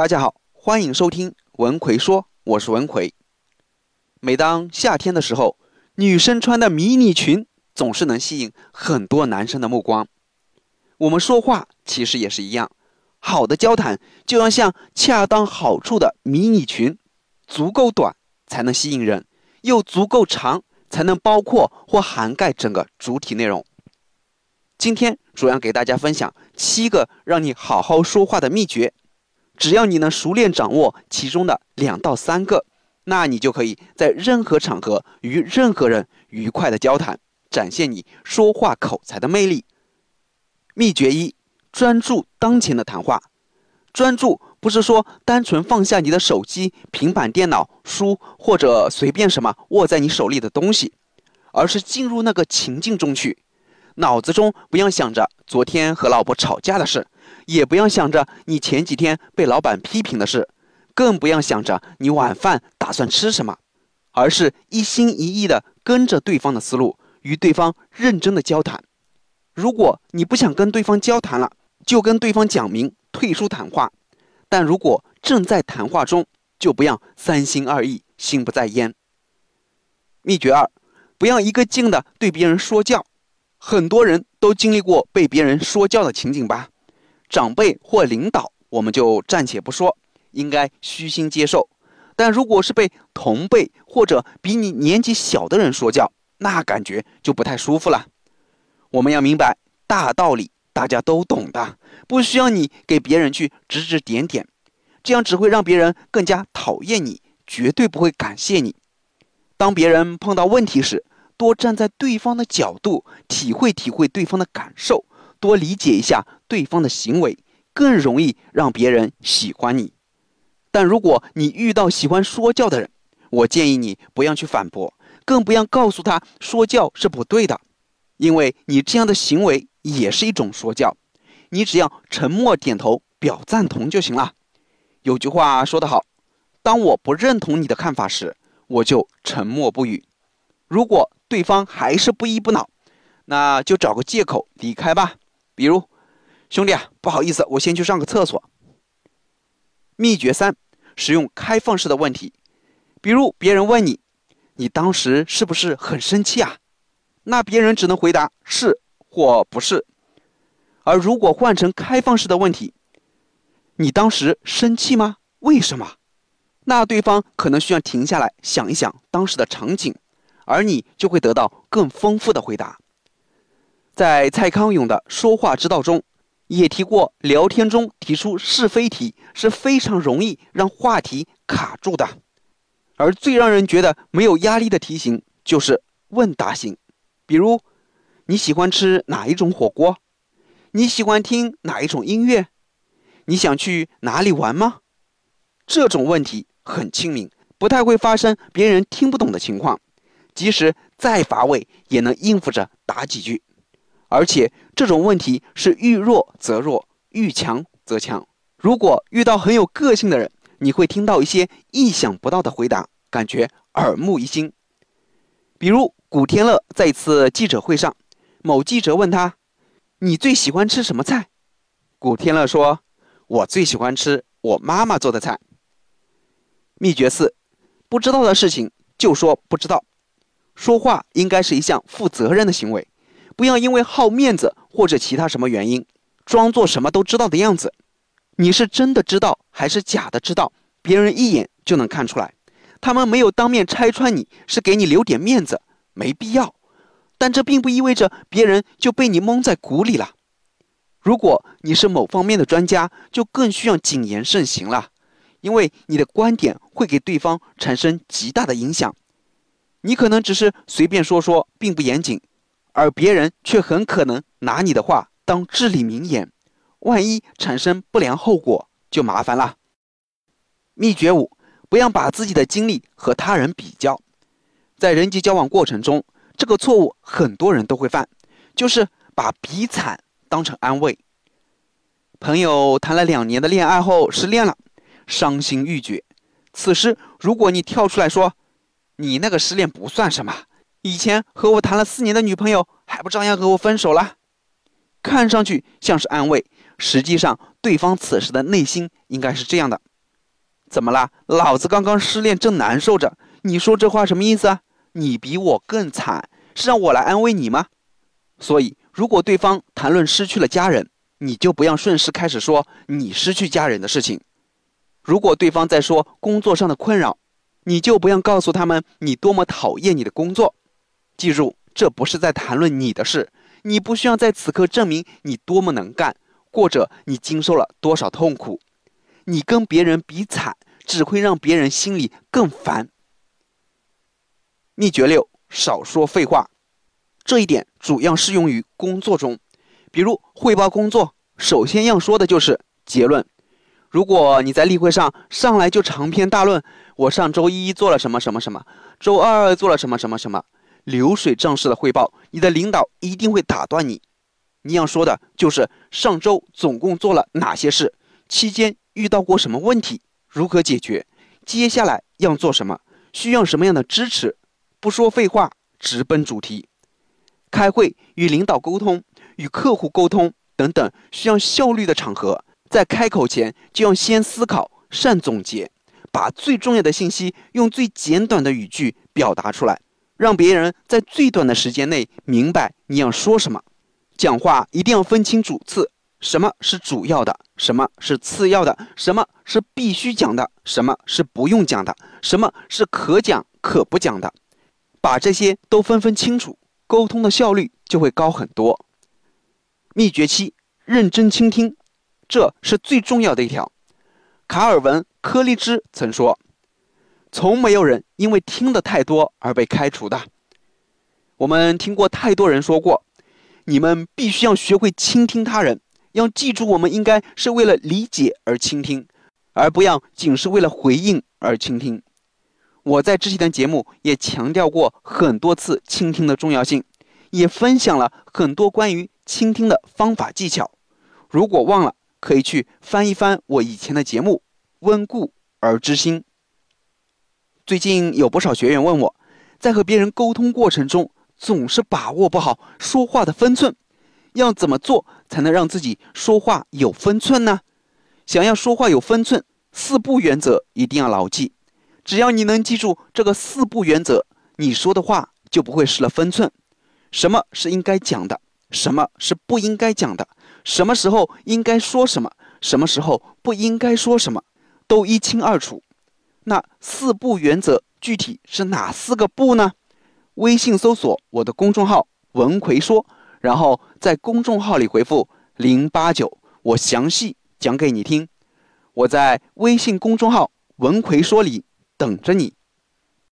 大家好，欢迎收听文奎说，我是文奎。每当夏天的时候，女生穿的迷你裙总是能吸引很多男生的目光。我们说话其实也是一样，好的交谈就要像恰当好处的迷你裙，足够短才能吸引人，又足够长才能包括或涵盖整个主体内容。今天主要给大家分享七个让你好好说话的秘诀。只要你能熟练掌握其中的两到三个，那你就可以在任何场合与任何人愉快的交谈，展现你说话口才的魅力。秘诀一：专注当前的谈话。专注不是说单纯放下你的手机、平板电脑、书或者随便什么握在你手里的东西，而是进入那个情境中去，脑子中不要想着昨天和老婆吵架的事。也不要想着你前几天被老板批评的事，更不要想着你晚饭打算吃什么，而是一心一意的跟着对方的思路，与对方认真的交谈。如果你不想跟对方交谈了，就跟对方讲明退出谈话；但如果正在谈话中，就不要三心二意、心不在焉。秘诀二：不要一个劲的对别人说教。很多人都经历过被别人说教的情景吧。长辈或领导，我们就暂且不说，应该虚心接受。但如果是被同辈或者比你年纪小的人说教，那感觉就不太舒服了。我们要明白大道理，大家都懂的，不需要你给别人去指指点点，这样只会让别人更加讨厌你，绝对不会感谢你。当别人碰到问题时，多站在对方的角度，体会体会对方的感受。多理解一下对方的行为，更容易让别人喜欢你。但如果你遇到喜欢说教的人，我建议你不要去反驳，更不要告诉他说教是不对的，因为你这样的行为也是一种说教。你只要沉默点头表赞同就行了。有句话说得好：“当我不认同你的看法时，我就沉默不语。”如果对方还是不依不挠，那就找个借口离开吧。比如，兄弟啊，不好意思，我先去上个厕所。秘诀三：使用开放式的问题。比如别人问你，你当时是不是很生气啊？那别人只能回答是或不是。而如果换成开放式的问题，你当时生气吗？为什么？那对方可能需要停下来想一想当时的场景，而你就会得到更丰富的回答。在蔡康永的说话之道中，也提过，聊天中提出是非题是非常容易让话题卡住的，而最让人觉得没有压力的题型就是问答型。比如，你喜欢吃哪一种火锅？你喜欢听哪一种音乐？你想去哪里玩吗？这种问题很亲民，不太会发生别人听不懂的情况，即使再乏味，也能应付着答几句。而且这种问题是遇弱则弱，遇强则强。如果遇到很有个性的人，你会听到一些意想不到的回答，感觉耳目一新。比如古天乐在一次记者会上，某记者问他：“你最喜欢吃什么菜？”古天乐说：“我最喜欢吃我妈妈做的菜。”秘诀四：不知道的事情就说不知道。说话应该是一项负责任的行为。不要因为好面子或者其他什么原因，装作什么都知道的样子。你是真的知道还是假的知道，别人一眼就能看出来。他们没有当面拆穿你，是给你留点面子，没必要。但这并不意味着别人就被你蒙在鼓里了。如果你是某方面的专家，就更需要谨言慎行了，因为你的观点会给对方产生极大的影响。你可能只是随便说说，并不严谨。而别人却很可能拿你的话当至理名言，万一产生不良后果就麻烦了。秘诀五：不要把自己的经历和他人比较。在人际交往过程中，这个错误很多人都会犯，就是把比惨当成安慰。朋友谈了两年的恋爱后失恋了，伤心欲绝。此时，如果你跳出来说：“你那个失恋不算什么。”以前和我谈了四年的女朋友还不照样和我分手了？看上去像是安慰，实际上对方此时的内心应该是这样的：怎么啦？老子刚刚失恋，正难受着。你说这话什么意思啊？你比我更惨，是让我来安慰你吗？所以，如果对方谈论失去了家人，你就不要顺势开始说你失去家人的事情；如果对方在说工作上的困扰，你就不要告诉他们你多么讨厌你的工作。记住，这不是在谈论你的事，你不需要在此刻证明你多么能干，或者你经受了多少痛苦。你跟别人比惨，只会让别人心里更烦。秘诀六：少说废话。这一点主要适用于工作中，比如汇报工作，首先要说的就是结论。如果你在例会上上来就长篇大论，我上周一做了什么什么什么，周二做了什么什么什么，流水账式的汇报，你的领导一定会打断你。你要说的就是上周总共做了哪些事，期间。遇到过什么问题？如何解决？接下来要做什么？需要什么样的支持？不说废话，直奔主题。开会、与领导沟通、与客户沟通等等需要效率的场合，在开口前就要先思考、善总结，把最重要的信息用最简短的语句表达出来，让别人在最短的时间内明白你要说什么。讲话一定要分清主次。什么是主要的？什么是次要的？什么是必须讲的？什么是不用讲的？什么是可讲可不讲的？把这些都分分清楚，沟通的效率就会高很多。秘诀七：认真倾听，这是最重要的一条。卡尔文·柯立芝曾说：“从没有人因为听的太多而被开除的。”我们听过太多人说过：“你们必须要学会倾听他人。”要记住，我们应该是为了理解而倾听，而不要仅是为了回应而倾听。我在之前的节目也强调过很多次倾听的重要性，也分享了很多关于倾听的方法技巧。如果忘了，可以去翻一翻我以前的节目《温故而知新》。最近有不少学员问我，在和别人沟通过程中总是把握不好说话的分寸。要怎么做才能让自己说话有分寸呢？想要说话有分寸，四不原则一定要牢记。只要你能记住这个四不原则，你说的话就不会失了分寸。什么是应该讲的？什么是不应该讲的？什么时候应该说什么？什么时候不应该说什么？都一清二楚。那四不原则具体是哪四个不呢？微信搜索我的公众号“文奎说”。然后在公众号里回复零八九，我详细讲给你听。我在微信公众号“文奎说”里等着你。